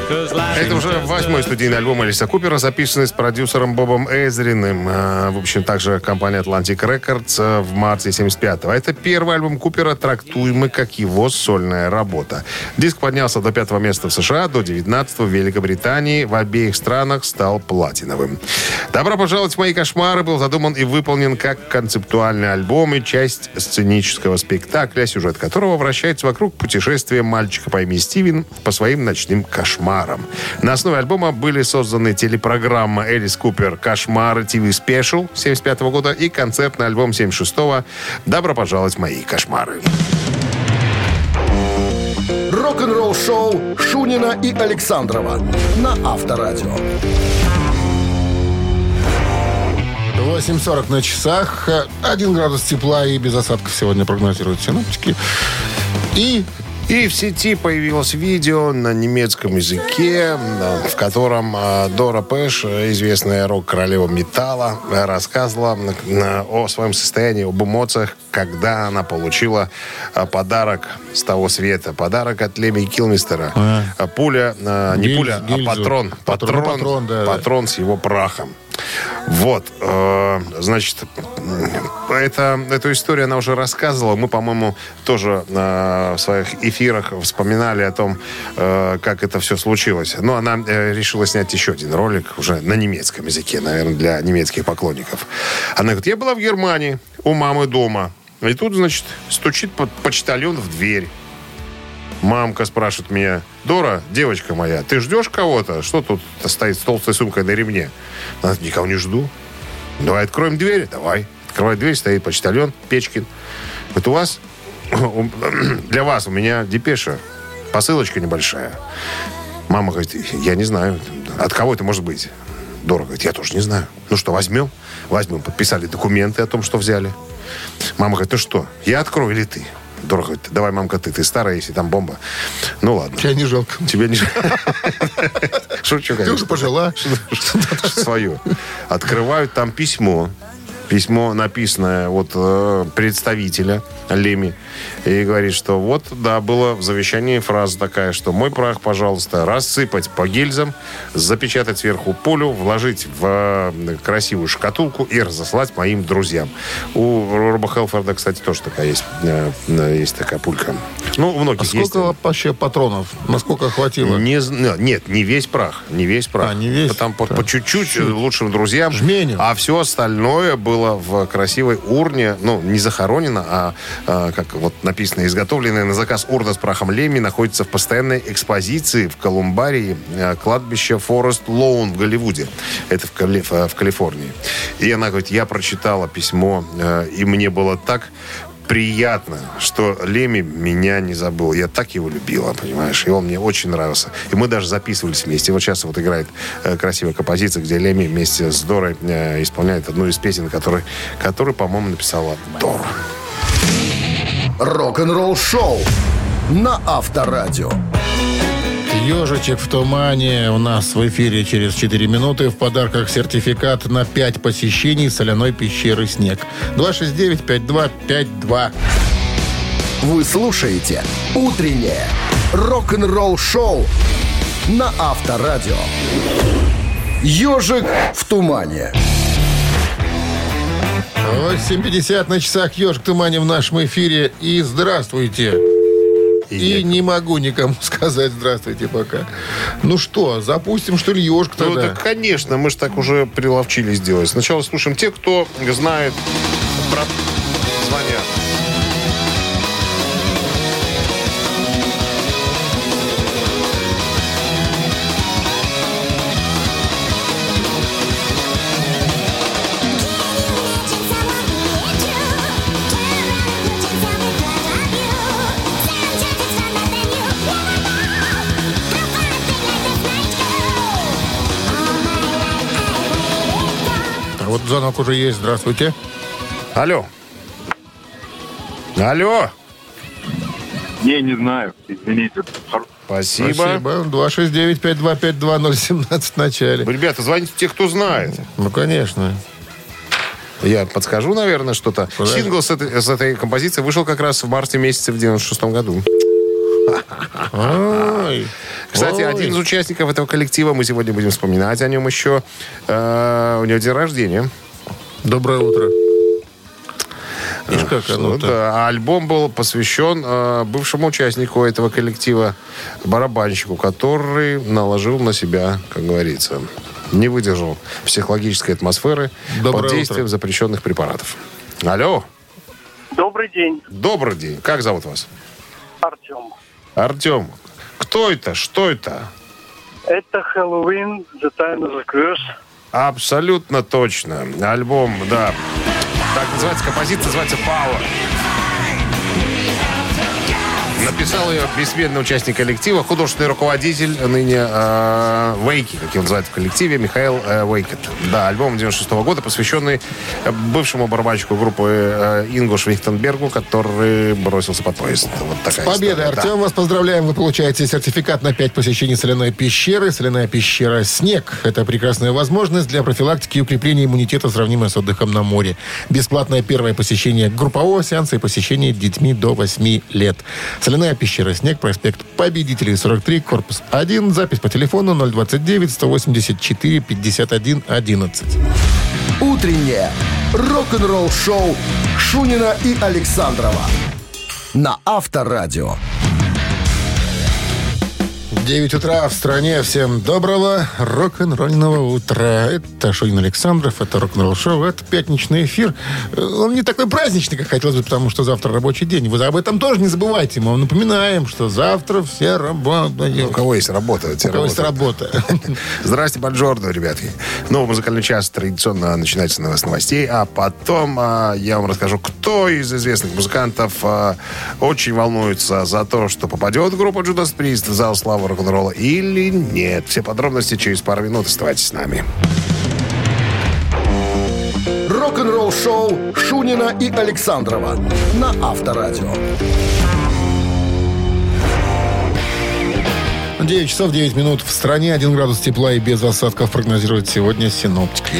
S3: Это уже восьмой студийный альбом Элиса Купера, записанный с продюсером Бобом Эзриным. А, В общем, также компания Atlantic Records а, в марте 75-го. Это первый альбом Купера, трактуемый как его сольная работа. Диск поднялся до пятого места в США, до 19 в Великобритании. В обеих странах стал платиновым. «Добро пожаловать в мои кошмары» был задуман и выполнен как концептуальный альбом и часть сценического спектакля, сюжет которого вращается вокруг путешествия мальчика по имени Стивен по своим ночным кошмарам. На основе альбома были созданы телепрограмма «Элис Купер. Кошмары ТВ Спешл» 75 года и концертный альбом 76-го «Добро пожаловать в мои кошмары».
S1: Рок-н-ролл-шоу Шунина и Александрова на Авторадио.
S2: 8.40 на часах. 1 градус тепла и без осадков сегодня прогнозируют синоптики. И
S3: И в сети появилось видео на немецком языке, да, в котором э, Дора Пэш, э, известная рок-королева металла, э, рассказывала э, о своем состоянии, об эмоциях, когда она получила э, подарок с того света. Подарок от Леми Килмистера. Э, Пуля, э, не
S2: Гильз-
S3: пуля,
S2: гильзу.
S3: а патрон.
S2: Патрон,
S3: Патрон,
S2: патрон, да.
S3: патрон с его прахом. Вот, э, значит, это, эту историю она уже рассказывала. Мы, по-моему, тоже э, в своих эфирах вспоминали о том, э, как это все случилось. Но она э, решила снять еще один ролик уже на немецком языке, наверное, для немецких поклонников. Она говорит, я была в Германии, у мамы дома. И тут, значит, стучит по- почтальон в дверь. Мамка спрашивает меня, Дора, девочка моя, ты ждешь кого-то? Что тут стоит с толстой сумкой на ремне? Она никого не жду. Давай откроем дверь. Давай. Открывает дверь, стоит почтальон Печкин. Вот у вас, для вас у меня депеша, посылочка небольшая. Мама говорит, я не знаю, от кого это может быть? Дора говорит, я тоже не знаю. Ну что, возьмем? Возьмем. Подписали документы о том, что взяли. Мама говорит, ну что, я открою или ты? Говорит, давай, мамка, ты, ты старая, если там бомба. Ну ладно.
S2: Тебя не жалко.
S3: Тебе не... Шучу,
S2: Ты
S3: конечно.
S2: уже пожила.
S3: свое. Открывают там письмо. Письмо, написанное вот э, представителя Леми. И говорит, что вот, да, было в завещании фраза такая, что мой прах, пожалуйста, рассыпать по гильзам, запечатать сверху пулю, вложить в э, красивую шкатулку и разослать моим друзьям. У Роба Хелфорда, кстати, тоже такая есть, э, э, есть такая пулька. Ну, у многих
S2: А
S3: есть.
S2: сколько вообще патронов? Насколько хватило?
S3: Не, нет, не весь прах. Не весь прах.
S2: А, не весь?
S3: Там по, по чуть-чуть лучшим друзьям.
S2: Жменю.
S3: А все остальное было в красивой урне. Ну, не захоронено, а, а, как вот написано, изготовленная на заказ урна с прахом Леми находится в постоянной экспозиции в колумбарии э, кладбища Форест Лоун в Голливуде. Это в, Кали- в- в Калифорнии. И она говорит, я прочитала письмо, э, и мне было так приятно, что Леми меня не забыл. Я так его любила, понимаешь? И он мне очень нравился. И мы даже записывались вместе. Вот сейчас вот играет э, красивая композиция, где Леми вместе с Дорой э, исполняет одну из песен, которую, которую по-моему, написала Дора.
S1: Рок-н-ролл шоу на Авторадио.
S2: Ежичек в тумане у нас в эфире через 4 минуты. В подарках сертификат на 5 посещений соляной пещеры «Снег». 269-5252.
S1: Вы слушаете «Утреннее рок-н-ролл шоу» на Авторадио. «Ежик в тумане».
S2: 8.50 на часах «Ежик тумане» в нашем эфире. И здравствуйте. И, не могу никому сказать здравствуйте пока. Ну что, запустим, что ли, «Ежик»
S3: Ну,
S2: тогда?
S3: так, конечно, мы же так уже приловчились делать. Сначала слушаем те, кто знает про... Звонят.
S2: Звонок уже есть. Здравствуйте.
S3: Алло. Алло.
S7: Не, не знаю. Извините.
S3: Спасибо.
S2: Спасибо. 269-5252-017 в начале.
S3: Ребята, звоните те, кто знает.
S2: Ну, конечно.
S3: Я подскажу, наверное, что-то.
S2: Подожди.
S3: Сингл с этой, с этой композиции вышел как раз в марте месяце в 96 году.
S2: Ой.
S3: Кстати,
S2: Ой.
S3: один из участников этого коллектива, мы сегодня будем вспоминать о нем еще. Э, у него день рождения.
S2: Доброе утро. Видишь, как
S3: Ну
S2: оно-то?
S3: да, альбом был посвящен э, бывшему участнику этого коллектива, барабанщику, который наложил на себя, как говорится, не выдержал психологической атмосферы
S2: Доброе
S3: под действием
S2: утро.
S3: запрещенных препаратов. Алло,
S4: Добрый день,
S3: добрый день. Как зовут вас?
S4: Артем.
S3: Артем. Кто это? Что это?
S4: Это Хэллоуин, The Time of the Curse.
S3: Абсолютно точно. Альбом, да. Так называется композиция, называется Power. Написал ее бессменный участник коллектива, художественный руководитель ныне э, Вейки, как его называют в коллективе, Михаил э, Вейкет. Да, альбом 96 года, посвященный э, бывшему барабанщику группы э, Ингу Швихтенбергу, который бросился под поезд. Вот такая
S2: Победа,
S3: история, да.
S2: Артем, вас поздравляем. Вы получаете сертификат на 5 посещений соляной пещеры. Соляная пещера «Снег» — это прекрасная возможность для профилактики и укрепления иммунитета, сравнимая с отдыхом на море. Бесплатное первое посещение группового сеанса и посещение детьми до 8 лет. Соляная пещера «Снег», проспект Победителей, 43, корпус 1. Запись по телефону 029-184-51-11.
S1: «Утреннее рок-н-ролл шоу» Шунина и Александрова на Авторадио.
S2: 9 утра в стране. Всем доброго рок-н-ролльного утра. Это Шунин Александров, это рок-н-ролл шоу, это пятничный эфир. Он не такой праздничный, как хотелось бы, потому что завтра рабочий день. Вы об этом тоже не забывайте. Мы вам напоминаем, что завтра все
S3: У
S2: работают.
S3: кого есть работа,
S2: У кого есть работа.
S3: Здрасте, Бонжорно, ребятки. Новый музыкальный час традиционно начинается с новостей, а потом а, я вам расскажу, кто из известных музыкантов а, очень волнуется за то, что попадет группа Judas Priest в зал славы рок-н-ролла или нет. Все подробности через пару минут. Оставайтесь с нами.
S1: Рок-н-ролл-шоу Шунина и Александрова на Авторадио.
S2: 9 часов 9 минут в стране, 1 градус тепла и без осадков прогнозируют сегодня синоптики.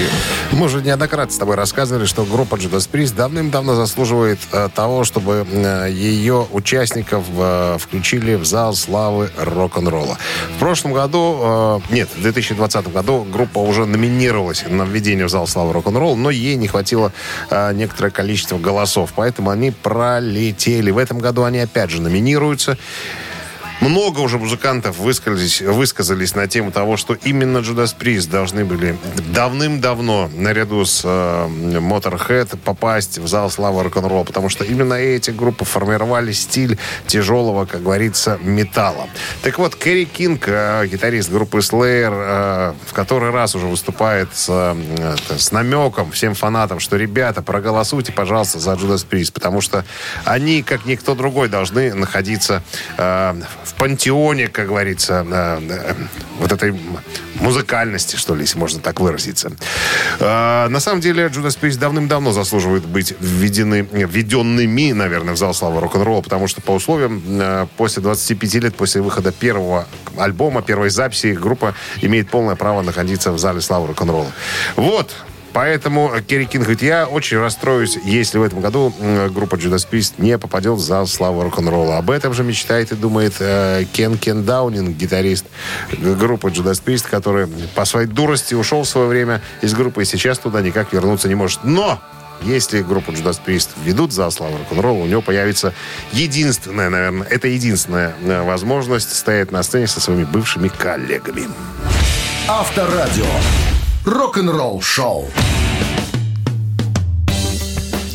S3: Мы уже неоднократно с тобой рассказывали, что группа Judas Priest давным-давно заслуживает э, того, чтобы э, ее участников э, включили в зал славы рок-н-ролла. В прошлом году, нет, в 2020 году группа уже номинировалась на введение в зал славы рок-н-ролла, но ей не хватило некоторое количество голосов, поэтому они пролетели. В этом году они опять же номинируются. Много уже музыкантов высказались, высказались на тему того, что именно Judas Priest должны были давным-давно наряду с э, Motorhead попасть в зал славы рок-н-ролла, потому что именно эти группы формировали стиль тяжелого, как говорится, металла. Так вот, Кэрри Кинг, э, гитарист группы Slayer, э, в который раз уже выступает с, э, с намеком всем фанатам, что, ребята, проголосуйте, пожалуйста, за Judas Priest, потому что они, как никто другой, должны находиться э, в пантеоне, как говорится, э, э, вот этой музыкальности, что ли, если можно так выразиться. Э, на самом деле, Judas Priest давным-давно заслуживает быть введены, введенными, наверное, в зал славы рок-н-ролла, потому что по условиям э, после 25 лет после выхода первого альбома, первой записи, группа имеет полное право находиться в зале славы рок-н-ролла. Вот, Поэтому Керри Кинг говорит, я очень расстроюсь, если в этом году группа Judas Priest не попадет в зал славы рок-н-ролла. Об этом же мечтает и думает э, Кен Кен Даунинг, гитарист группы Judas Priest, который по своей дурости ушел в свое время из группы и сейчас туда никак вернуться не может. Но если группу Judas Priest введут в зал славы рок-н-ролла, у него появится единственная, наверное, это единственная э, возможность стоять на сцене со своими бывшими коллегами.
S1: Авторадио. Рок-н-ролл шоу.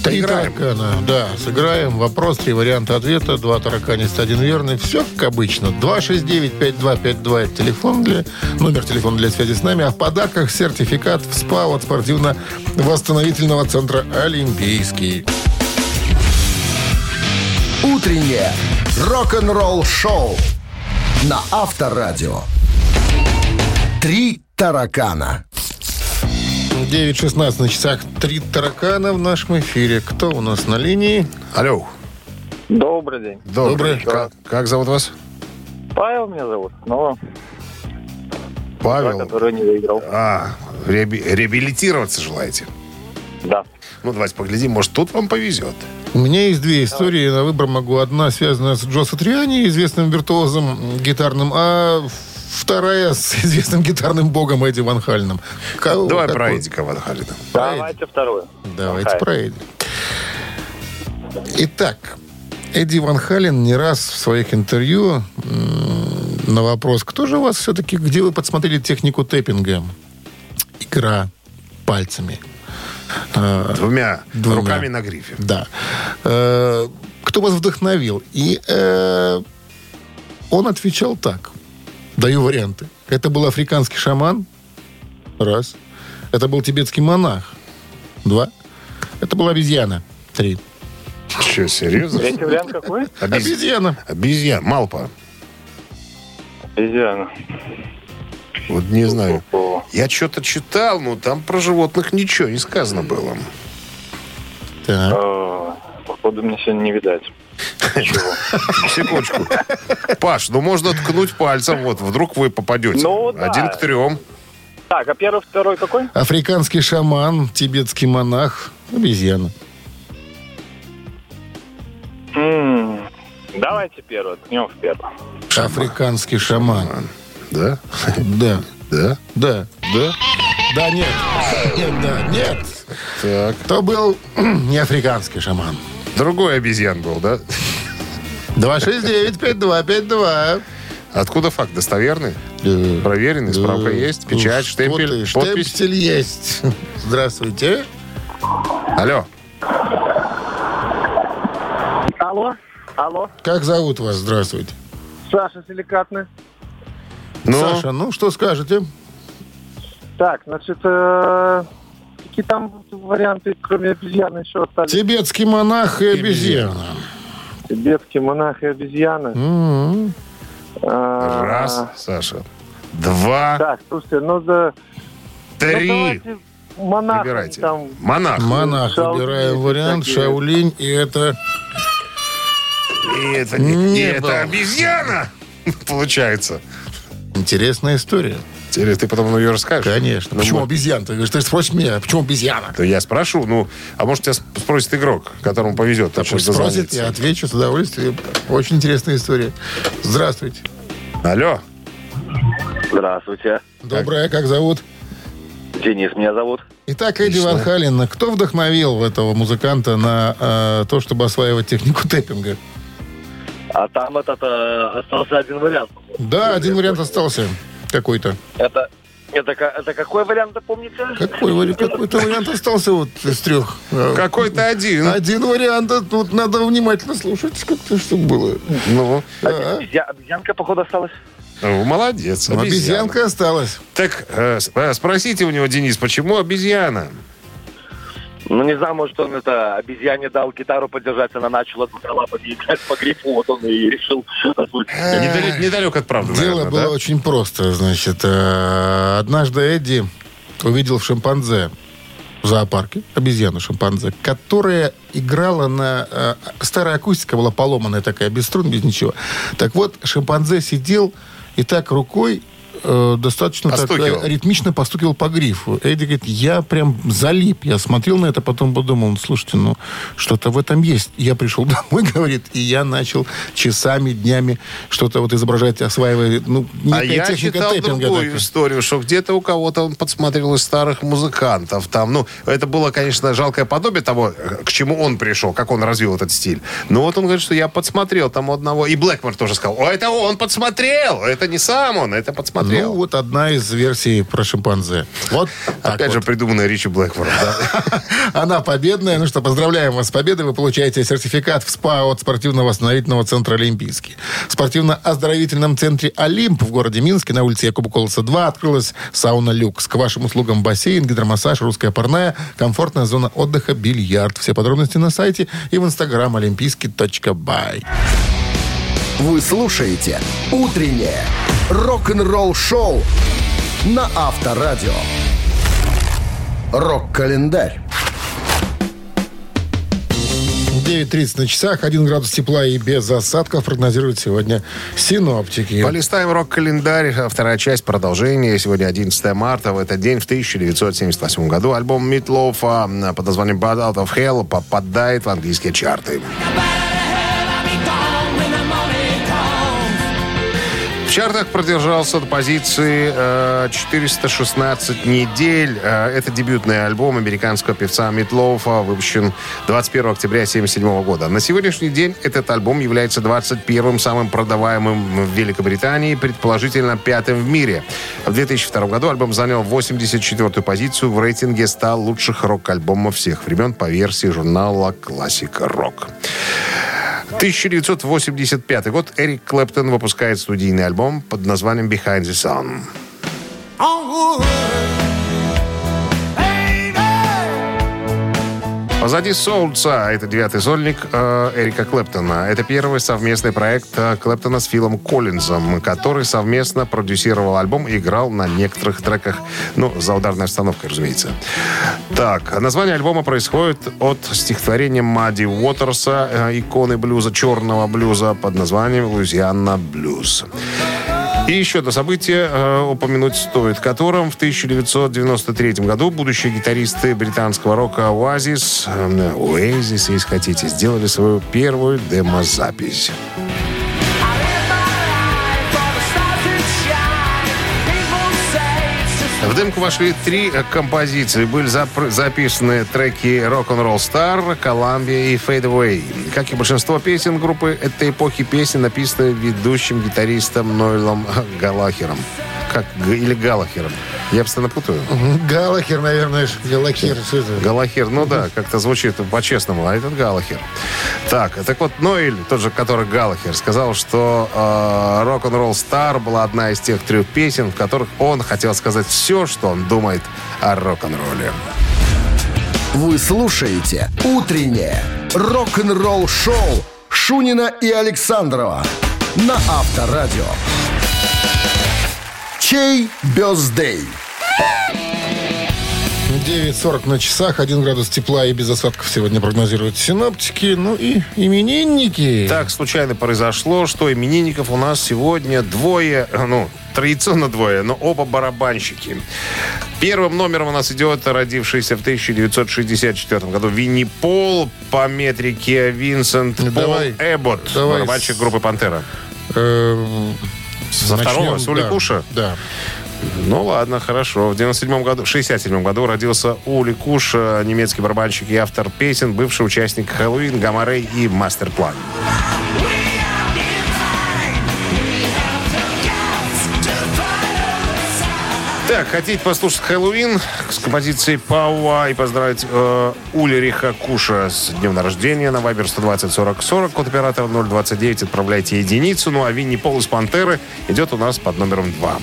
S3: Поиграем.
S2: таракана. Да, сыграем. Вопрос, три варианта ответа. Два тараканиста, один верный. Все как обычно. 269-5252 это телефон для, номер телефона для связи с нами. А в подарках сертификат в СПА от спортивно-восстановительного центра «Олимпийский».
S1: Утреннее рок-н-ролл шоу на Авторадио. Три таракана.
S2: 9.16 на часах. Три таракана в нашем эфире. Кто у нас на линии?
S3: Алло.
S7: Добрый день.
S3: Добрый.
S2: Добрый.
S3: Как, как зовут вас?
S7: Павел меня зовут, но
S3: Павел.
S7: который не выиграл.
S3: А, реаби- реабилитироваться желаете?
S7: Да.
S3: Ну, давайте поглядим, может, тут вам повезет.
S2: У меня есть две истории. На выбор могу. Одна связана с Джо Сатриани, известным виртуозом гитарным, а вторая с известным гитарным богом Эдди Ван Хальном. Кого-
S3: Давай
S2: какой?
S3: про Эдика Ван Халина.
S7: Давайте вторую.
S2: Давайте
S7: Хай.
S2: про Эдди. Итак, Эдди Ван Хален не раз в своих интервью на вопрос, кто же у вас все-таки, где вы подсмотрели технику тэппинга? Игра пальцами. А,
S3: Двумя,
S2: Двумя.
S3: руками на грифе.
S2: Да. Э, Кто вас вдохновил? И э, он отвечал так. Даю варианты. Это был африканский шаман. Раз. Это был тибетский монах. Два. Это была обезьяна. Три.
S3: Че, серьезно?
S7: Третий вариант какой?
S3: Обез-
S2: Обезьяна.
S3: Обезьян, малпа.
S7: Обезьяна.
S3: Вот не знаю. Я что-то читал, но там про животных ничего не сказано было.
S2: Так.
S7: э, Походу, мне сегодня не видать. Ничего.
S3: Секундочку. Паш, ну можно ткнуть пальцем, вот вдруг вы попадете.
S7: Ну, да.
S3: Один к трем.
S7: Так, а первый, второй какой?
S2: Африканский шаман, тибетский монах, обезьяна.
S7: Давайте первый, ткнем в первый.
S2: Африканский шаман.
S3: Да?
S2: Да.
S3: Да?
S2: Да. Да? Да, нет. Нет, да, нет.
S3: Так.
S2: То был не африканский шаман.
S3: Другой обезьян был, да?
S2: 269-5252.
S3: Откуда факт? Достоверный?
S2: Да.
S3: Проверенный? Справка
S2: Да.
S3: есть? Печать, штемпель,
S2: что ты,
S3: подпись?
S2: Штемпель есть. Здравствуйте.
S3: Алло.
S4: Алло, алло,
S2: Как зовут вас? Здравствуйте.
S4: Саша Силикатный.
S3: Ну,
S2: Саша, ну что скажете?
S4: Так, значит, э, какие там варианты, кроме обезьяны, еще остались?
S2: Тибетский монах и обезьяна.
S4: Тибетский монах и обезьяны.
S2: М-м.
S4: А,
S3: раз, Саша. Два,
S4: Так, слушайте, ну. Ну,
S3: три.
S4: давайте, монах.
S3: Выбирайте.
S4: Там,
S3: Монах.
S2: Монах. Выбираем вариант.
S4: всякие.
S2: Шаулинь. И это...
S3: И это не,
S2: Не
S3: не это обезьяна, получается.
S2: Интересная история.
S3: Теперь ты потом ее расскажешь?
S2: Конечно.
S3: Ну,
S2: почему
S3: мы-
S2: обезьян? Ты говоришь, ты спросишь меня, а почему обезьяна?
S3: Да я спрошу, ну, а может тебя сп- спросит игрок, которому повезет.
S2: Так пусть спросит, я отвечу с удовольствием. Очень интересная история. Здравствуйте.
S3: Алло.
S7: Здравствуйте.
S2: Доброе, как зовут?
S7: Денис меня зовут.
S2: Итак, Эдди Ван Хален, кто вдохновил этого музыканта на э, то, чтобы осваивать технику тэппинга?
S7: А там этот э, остался один вариант.
S2: Да, один вариант остался какой-то.
S7: Это, это, это какой вариант, помните?
S2: Какой, вари- какой-то вариант остался вот из трех.
S3: Какой-то один.
S2: Один вариант, а тут надо внимательно слушать, как-то, чтобы было.
S3: Ну.
S7: Обезья- обезьянка, походу, осталась.
S3: молодец. Обезьяна.
S2: Обезьянка осталась.
S3: Так, э, спросите у него, Денис, почему обезьяна?
S7: Ну, не знаю, может, он это обезьяне дал гитару подержать, она начала двумя лапами играть по грифу, вот он и решил озвучить.
S3: Недалек, недалек от правды,
S2: Дело
S3: наверное,
S2: было
S3: да?
S2: очень просто. Значит, э, однажды Эдди увидел в шимпанзе в зоопарке, обезьяну шимпанзе, которая играла на... э, старая акустика была поломанная такая, без струн, без ничего. Так вот, шимпанзе сидел и так рукой э, достаточно так,
S3: Постукивал.
S2: э, ритмично постукивал по грифу. Эдди говорит, я прям залип. Я смотрел на это, потом подумал, «Ну, слушайте, ну, что-то в этом есть. Я пришел домой, говорит, и я начал часами, днями что-то вот изображать, осваивая, ну,
S3: А я читал другую
S2: такая.
S3: историю, что где-то у кого-то он подсмотрел из старых музыкантов. Там, ну, это было, конечно, жалкое подобие того, э, к чему он пришел, как он развил этот стиль. Но вот он говорит, что я подсмотрел там одного. И Блэкмор тоже сказал, о, это он подсмотрел, это не сам он, это подсмотрел.
S2: Ну, вот одна из версий про шимпанзе. Вот
S3: Опять же,
S2: вот.
S3: придуманная Ричи Блэкмором, да?
S2: Она победная. Ну что, поздравляем вас с победой. Вы получаете сертификат в СПА от спортивно-восстановительного центра «Олимпийский». В спортивно-оздоровительном центре «Олимп» в городе Минске на улице Якуба Колоса 2 открылась сауна «Люкс». К вашим услугам бассейн, гидромассаж, русская парная, комфортная зона отдыха, бильярд. Все подробности на сайте и в инстаграм олимпийский.бай.
S1: Вы слушаете «Утреннее рок-н-ролл-шоу» на Авторадио. Рок-календарь.
S2: 9.30 на часах, 1 градус тепла и без осадков прогнозируют сегодня синоптики.
S3: Полистаем рок-календарь. Вторая часть продолжения. Сегодня 11 марта. В этот день, в 1978 году, альбом Митлофа под названием Bad Out of Hell попадает в английские чарты. В чартах продержался до позиции э, 416 недель. Э, это дебютный альбом американского певца Митлоуфа, выпущен 21 октября 1977 года. На сегодняшний день этот альбом является 21-м самым продаваемым в Великобритании, предположительно пятым в мире. В 2002 году альбом занял 84-ю позицию в рейтинге 100 лучших рок-альбомов всех времен по версии журнала Classic Rock. 1985 год Эрик Клэптон выпускает студийный альбом под названием Behind the Sun. Позади Солнца. Это девятый сольник э, Эрика Клэптона. Это первый совместный проект э, Клэптона с Филом Коллинзом, который совместно продюсировал альбом и играл на некоторых треках, ну, за ударной обстановкой, разумеется. Так, название альбома происходит от стихотворения Мадди Уотерса, э, иконы блюза, черного блюза под названием «Луизианна Блюз». И еще одно событие э, упомянуть стоит, которым в 1993 году будущие гитаристы британского рока Oasis, э, Oasis, если хотите, сделали свою первую демозапись. В демку вошли три композиции. Были запр- записаны треки Rock'n'Roll Star, Columbia и Fade Away. Как и большинство песен группы этой эпохи, песни написаны ведущим гитаристом Нойлом Галахером. Как, или Галахером. Я постоянно путаю.
S2: Галахер, наверное, Галахер.
S3: Галахер, ну да, как-то звучит по-честному, а этот Галахер. Так, так вот, Ноэль, тот же, который Галахер, сказал, что э, Rock'n'Roll Star была одна из тех трех песен, в которых он хотел сказать все, что он думает о рок-н-ролле.
S1: Вы слушаете «Утреннее рок-н-ролл-шоу» Шунина и Александрова на Авторадио. Чей бездей?
S2: 9.40 на часах, 1 градус тепла и без осадков сегодня прогнозируют синоптики. Ну и именинники.
S3: Так случайно произошло, что именинников у нас сегодня двое, э, ну, традиционно двое, но оба барабанщики. Первым номером у нас идет родившийся в 1964 году Винни Пол по метрике Винсент Пол
S2: Давай.
S3: Эббот,
S2: Давай
S3: барабанщик группы «Пантера».
S2: Э,
S3: Со второго, с Уликуша?
S2: Да.
S3: Ну ладно, хорошо. В 97 году, в 67 году родился Ули Куш, э, немецкий барабанщик и автор песен, бывший участник Хэллоуин, Гамарей и Мастерплан. Так, хотите послушать Хэллоуин с композицией Пауа и поздравить э, Ульриха Куша с днем рождения на Вайбер 120 40 40, код оператора 029, отправляйте единицу. Ну а Винни Пол из Пантеры идет у нас под номером 2.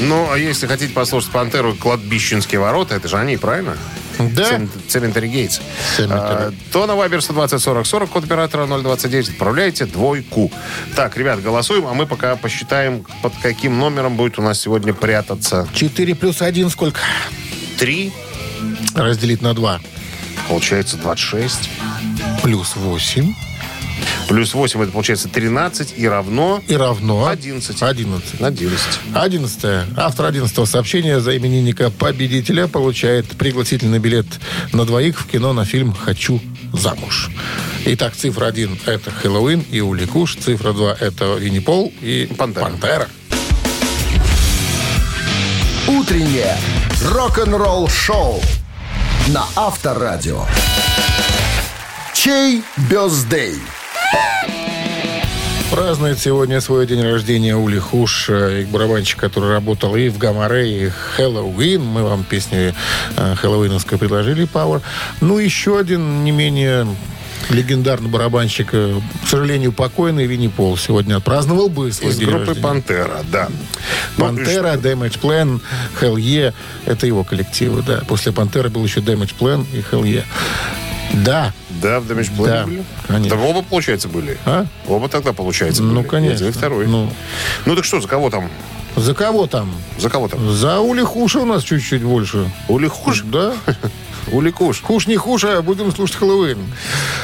S3: Ну, а если хотите послушать Пантеру «Кладбищенские ворота», это же они, правильно?
S2: Да.
S3: Gates.
S2: Cemetery.
S3: А, то на Вайбер 120 40 40, код оператора 029, отправляйте двойку. Так, ребят, голосуем, а мы пока посчитаем, под каким номером будет у нас сегодня прятаться.
S2: 4 плюс 1 сколько?
S3: Три,
S2: Разделить на 2.
S3: получается 26.
S2: Плюс 8.
S3: Плюс 8, это получается 13 и равно
S2: И равно...
S3: 11.
S2: 11.
S3: 11.
S2: 11. Автор 11 сообщения за именинника победителя получает пригласительный билет на двоих в кино на фильм «Хочу замуж». Итак, цифра 1 – это Хэллоуин и Уликуш. Цифра 2 – это Винни Пол и
S3: Пантера.
S2: Пантера.
S1: Утреннее рок-н-ролл-шоу на Авторадио. Чей бездей?
S2: Празднует сегодня свой день рождения Ули Хуш, э, барабанщик, который работал и в Гамаре, и Хэллоуин. Мы вам песню э, хэллоуиновскую предложили, Пауэр. Ну, еще один не менее легендарный барабанщик, э, к сожалению, покойный Винни Пол сегодня отпраздновал бы свой
S3: Из
S2: день
S3: группы
S2: рождения.
S3: Пантера, да. Ну,
S2: Пантера, Damage Plan, Hell Yeah. Это его коллективы, да. После Пантеры был еще Damage Plan и Hell Yeah. Да,
S3: Да, в Plan
S2: Да,
S3: были?
S2: конечно.
S3: Да оба, получается, были.
S2: А?
S3: Оба тогда, получается,
S2: ну,
S3: были.
S2: конечно.
S3: Один и второй. Ну.
S2: Ну,
S3: так что, за кого там?
S2: за кого там?
S3: За кого там?
S2: За Ули Хуша у нас чуть-чуть больше.
S3: Ули Хуш?
S2: Да.
S3: Ули Куш.
S2: Хуш не хуша, будем слушать Хэллоуин.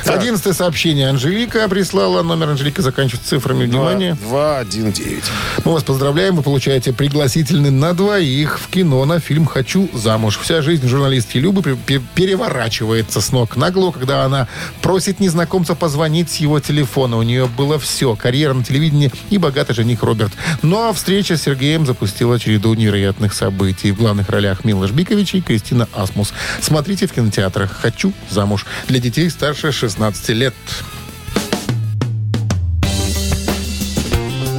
S2: Одиннадцатое сообщение. Анжелика прислала. Номер Анжелики заканчивается цифрами. Внимание.
S3: 2, 1, 9.
S2: Мы вас поздравляем. Вы получаете пригласительный на двоих в кино на фильм «Хочу замуж». Вся жизнь журналистки Любы пе- пе- переворачивается с ног на голову, когда она просит незнакомца позвонить с его телефона. У нее было все. Карьера на телевидении и богатый жених Роберт. Но встреча с Сергеем запустила череду невероятных событий. В главных ролях Милош Бикович и Кристина Асмус. Смотрите в кинотеатрах «Хочу замуж» для детей старше 16 лет.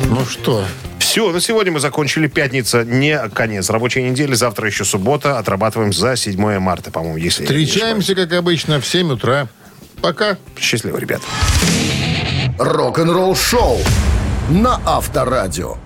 S2: Ну что,
S3: Все, на сегодня мы закончили. Пятница не конец рабочей недели. Завтра еще суббота. Отрабатываем за 7 марта, по-моему, если
S2: встречаемся, как обычно, в 7 утра. Пока.
S3: Счастливо, ребят.
S1: Рок-н-ролл-шоу на Авторадио.